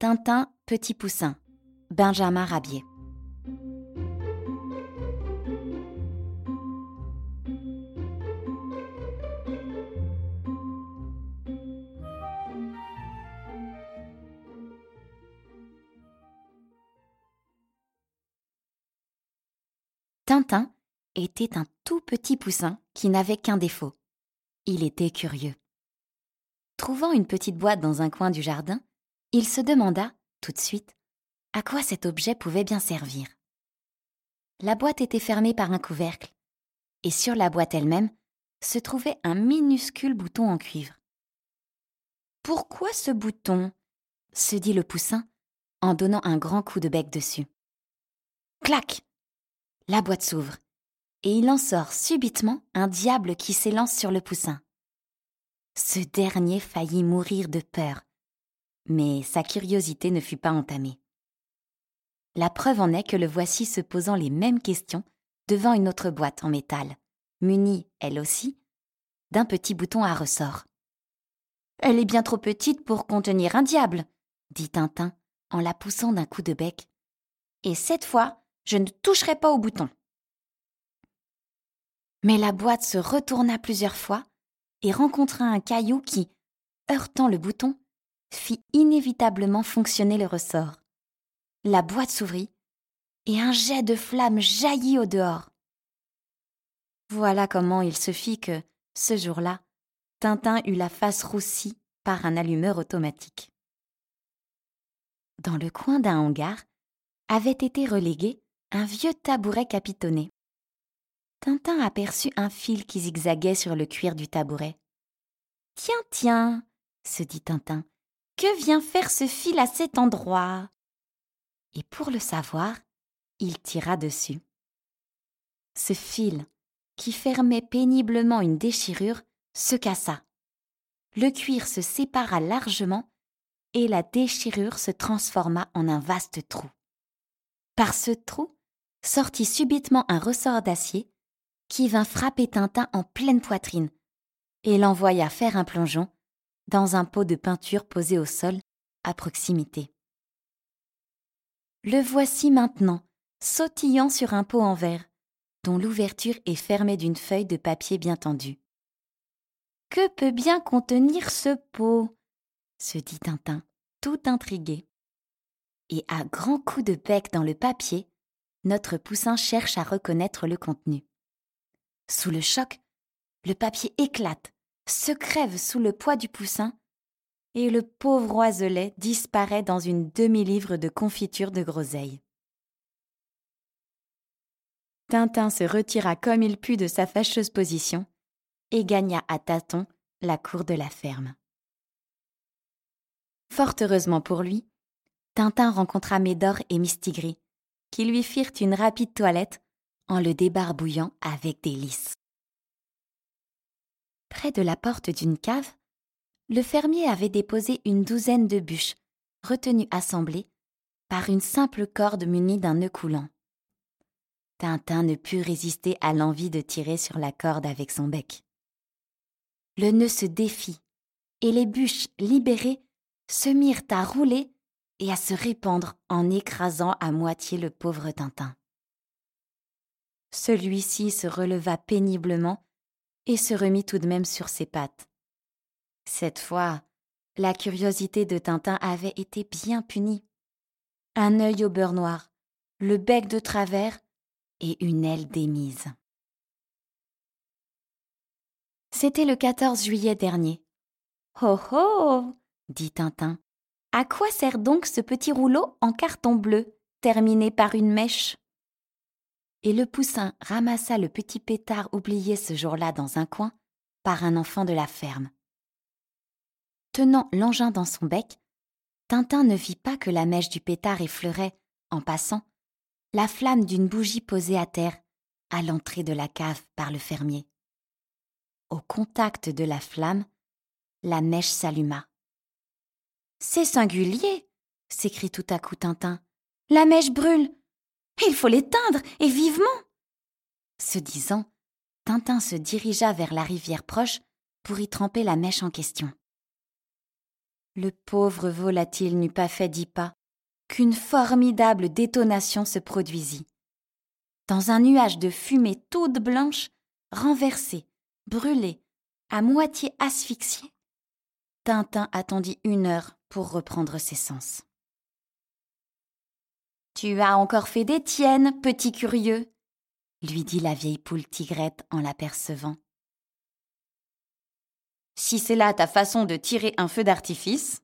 Tintin, Petit Poussin, Benjamin Rabier. Tintin était un tout petit poussin qui n'avait qu'un défaut. Il était curieux. Trouvant une petite boîte dans un coin du jardin, il se demanda, tout de suite, à quoi cet objet pouvait bien servir. La boîte était fermée par un couvercle, et sur la boîte elle-même se trouvait un minuscule bouton en cuivre. Pourquoi ce bouton? se dit le poussin en donnant un grand coup de bec dessus. Clac La boîte s'ouvre, et il en sort subitement un diable qui s'élance sur le poussin. Ce dernier faillit mourir de peur, mais sa curiosité ne fut pas entamée. La preuve en est que le voici se posant les mêmes questions devant une autre boîte en métal, munie, elle aussi, d'un petit bouton à ressort. Elle est bien trop petite pour contenir un diable, dit Tintin en la poussant d'un coup de bec. Et cette fois, je ne toucherai pas au bouton. Mais la boîte se retourna plusieurs fois et rencontra un caillou qui, heurtant le bouton, fit inévitablement fonctionner le ressort. La boîte s'ouvrit et un jet de flamme jaillit au dehors. Voilà comment il se fit que, ce jour-là, Tintin eut la face roussie par un allumeur automatique. Dans le coin d'un hangar avait été relégué un vieux tabouret capitonné. Tintin aperçut un fil qui zigzaguait sur le cuir du tabouret. Tiens, tiens, se dit Tintin, que vient faire ce fil à cet endroit? Et pour le savoir, il tira dessus. Ce fil, qui fermait péniblement une déchirure, se cassa. Le cuir se sépara largement et la déchirure se transforma en un vaste trou. Par ce trou sortit subitement un ressort d'acier qui vint frapper Tintin en pleine poitrine et l'envoya faire un plongeon dans un pot de peinture posé au sol à proximité. Le voici maintenant, sautillant sur un pot en verre, dont l'ouverture est fermée d'une feuille de papier bien tendue. Que peut bien contenir ce pot? se dit Tintin, tout intrigué. Et à grands coups de bec dans le papier, notre poussin cherche à reconnaître le contenu. Sous le choc, le papier éclate, se crève sous le poids du poussin, et le pauvre oiselet disparaît dans une demi-livre de confiture de groseille. Tintin se retira comme il put de sa fâcheuse position et gagna à tâtons la cour de la ferme. Fort heureusement pour lui, Tintin rencontra Médor et Mistigris, qui lui firent une rapide toilette en le débarbouillant avec délice. Près de la porte d'une cave, le fermier avait déposé une douzaine de bûches, retenues assemblées par une simple corde munie d'un nœud coulant. Tintin ne put résister à l'envie de tirer sur la corde avec son bec. Le nœud se défit, et les bûches libérées se mirent à rouler et à se répandre en écrasant à moitié le pauvre Tintin. Celui-ci se releva péniblement et se remit tout de même sur ses pattes. Cette fois, la curiosité de Tintin avait été bien punie. Un œil au beurre noir, le bec de travers et une aile démise. C'était le 14 juillet dernier. Oh oh dit Tintin. À quoi sert donc ce petit rouleau en carton bleu, terminé par une mèche? Et le poussin ramassa le petit pétard oublié ce jour-là dans un coin par un enfant de la ferme. Tenant l'engin dans son bec, Tintin ne vit pas que la mèche du pétard effleurait, en passant, la flamme d'une bougie posée à terre à l'entrée de la cave par le fermier. Au contact de la flamme, la mèche s'alluma. C'est singulier, s'écrie tout à coup Tintin. La mèche brûle. Il faut l'éteindre, et vivement. Ce disant, Tintin se dirigea vers la rivière proche pour y tremper la mèche en question. Le pauvre volatile n'eut pas fait dix pas qu'une formidable détonation se produisit. Dans un nuage de fumée toute blanche, renversé, brûlé, à moitié asphyxié, Tintin attendit une heure pour reprendre ses sens. Tu as encore fait des tiennes, petit curieux, lui dit la vieille poule tigrette en l'apercevant. Si c'est là ta façon de tirer un feu d'artifice.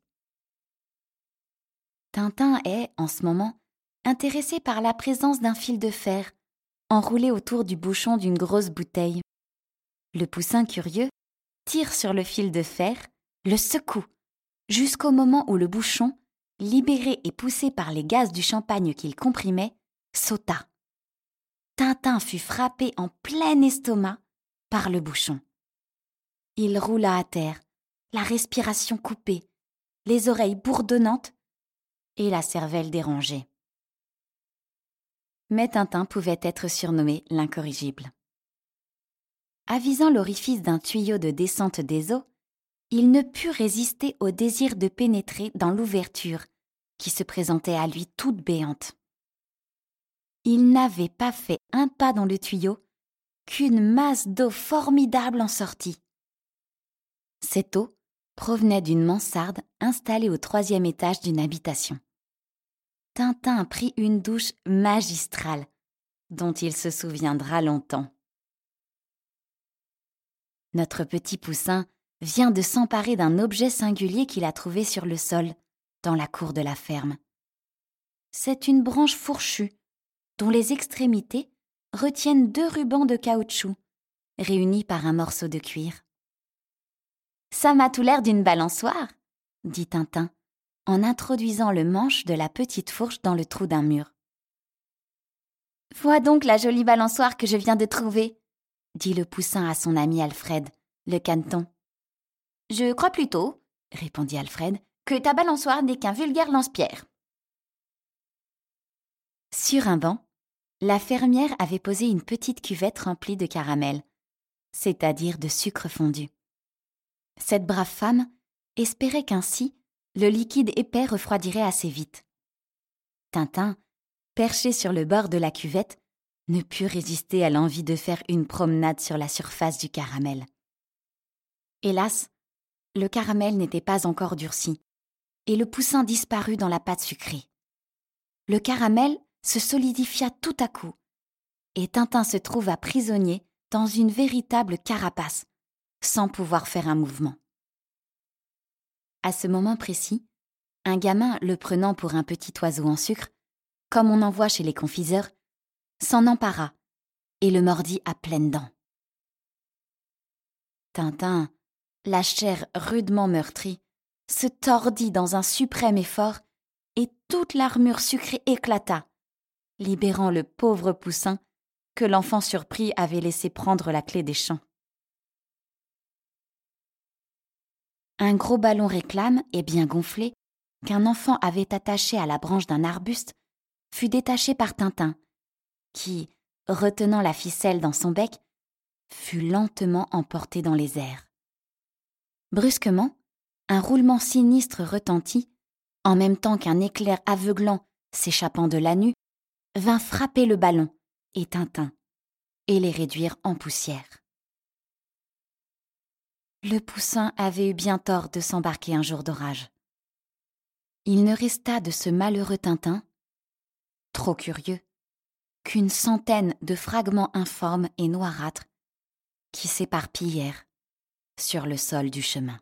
Tintin est, en ce moment, intéressé par la présence d'un fil de fer enroulé autour du bouchon d'une grosse bouteille. Le poussin curieux tire sur le fil de fer, le secoue, jusqu'au moment où le bouchon, libéré et poussé par les gaz du champagne qu'il comprimait, sauta. Tintin fut frappé en plein estomac par le bouchon. Il roula à terre, la respiration coupée, les oreilles bourdonnantes et la cervelle dérangée. Mais Tintin pouvait être surnommé l'incorrigible. Avisant l'orifice d'un tuyau de descente des eaux, il ne put résister au désir de pénétrer dans l'ouverture qui se présentait à lui toute béante. Il n'avait pas fait un pas dans le tuyau qu'une masse d'eau formidable en sortit. Cette eau provenait d'une mansarde installée au troisième étage d'une habitation. Tintin prit une douche magistrale, dont il se souviendra longtemps. Notre petit poussin vient de s'emparer d'un objet singulier qu'il a trouvé sur le sol, dans la cour de la ferme. C'est une branche fourchue, dont les extrémités retiennent deux rubans de caoutchouc, réunis par un morceau de cuir. Ça m'a tout l'air d'une balançoire, dit Tintin, en introduisant le manche de la petite fourche dans le trou d'un mur. Vois donc la jolie balançoire que je viens de trouver, dit le poussin à son ami Alfred, le caneton. Je crois plutôt, répondit Alfred, que ta balançoire n'est qu'un vulgaire lance-pierre. Sur un banc, la fermière avait posé une petite cuvette remplie de caramel, c'est-à-dire de sucre fondu. Cette brave femme espérait qu'ainsi le liquide épais refroidirait assez vite. Tintin, perché sur le bord de la cuvette, ne put résister à l'envie de faire une promenade sur la surface du caramel. Hélas, le caramel n'était pas encore durci, et le poussin disparut dans la pâte sucrée. Le caramel se solidifia tout à coup, et Tintin se trouva prisonnier dans une véritable carapace, sans pouvoir faire un mouvement. À ce moment précis, un gamin, le prenant pour un petit oiseau en sucre, comme on en voit chez les confiseurs, s'en empara et le mordit à pleines dents. Tintin, la chair rudement meurtrie, se tordit dans un suprême effort et toute l'armure sucrée éclata, libérant le pauvre poussin que l'enfant surpris avait laissé prendre la clé des champs. Un gros ballon réclame, et bien gonflé, qu'un enfant avait attaché à la branche d'un arbuste, fut détaché par Tintin, qui, retenant la ficelle dans son bec, fut lentement emporté dans les airs. Brusquement, un roulement sinistre retentit, en même temps qu'un éclair aveuglant s'échappant de la nuit, vint frapper le ballon et Tintin, et les réduire en poussière. Le poussin avait eu bien tort de s'embarquer un jour d'orage. Il ne resta de ce malheureux Tintin, trop curieux, qu'une centaine de fragments informes et noirâtres qui s'éparpillèrent sur le sol du chemin.